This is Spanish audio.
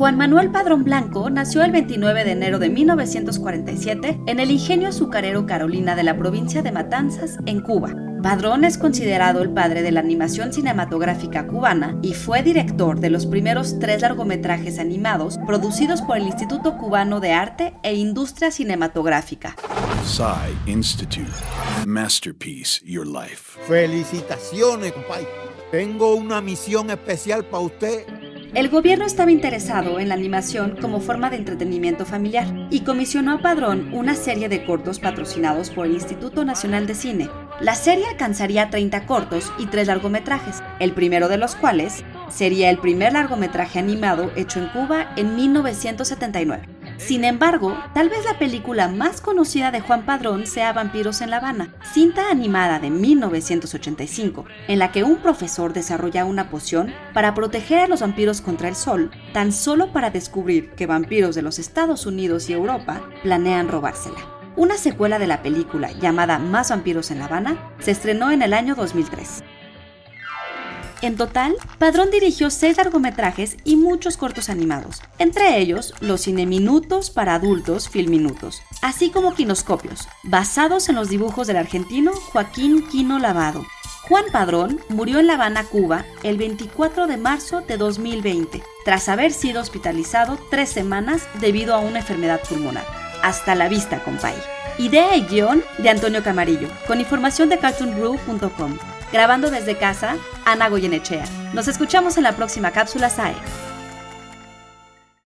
Juan Manuel Padrón Blanco nació el 29 de enero de 1947 en el ingenio azucarero Carolina de la provincia de Matanzas, en Cuba. Padrón es considerado el padre de la animación cinematográfica cubana y fue director de los primeros tres largometrajes animados producidos por el Instituto Cubano de Arte e Industria Cinematográfica. Institute. Masterpiece Your Life. Felicitaciones, compadre. Tengo una misión especial para usted el gobierno estaba interesado en la animación como forma de entretenimiento familiar y comisionó a Padrón una serie de cortos patrocinados por el Instituto Nacional de Cine. La serie alcanzaría 30 cortos y 3 largometrajes, el primero de los cuales sería el primer largometraje animado hecho en Cuba en 1979. Sin embargo, tal vez la película más conocida de Juan Padrón sea Vampiros en La Habana, cinta animada de 1985, en la que un profesor desarrolla una poción para proteger a los vampiros contra el sol, tan solo para descubrir que vampiros de los Estados Unidos y Europa planean robársela. Una secuela de la película llamada Más vampiros en La Habana se estrenó en el año 2003. En total, Padrón dirigió seis largometrajes y muchos cortos animados, entre ellos los cineminutos para adultos Filminutos, así como quinoscopios, basados en los dibujos del argentino Joaquín Quino Lavado. Juan Padrón murió en La Habana, Cuba, el 24 de marzo de 2020, tras haber sido hospitalizado tres semanas debido a una enfermedad pulmonar. Hasta la vista, compay. Idea y guion de Antonio Camarillo, con información de cartoonbrew.com. Grabando desde casa, Ana Goyenechea. Nos escuchamos en la próxima cápsula SAE.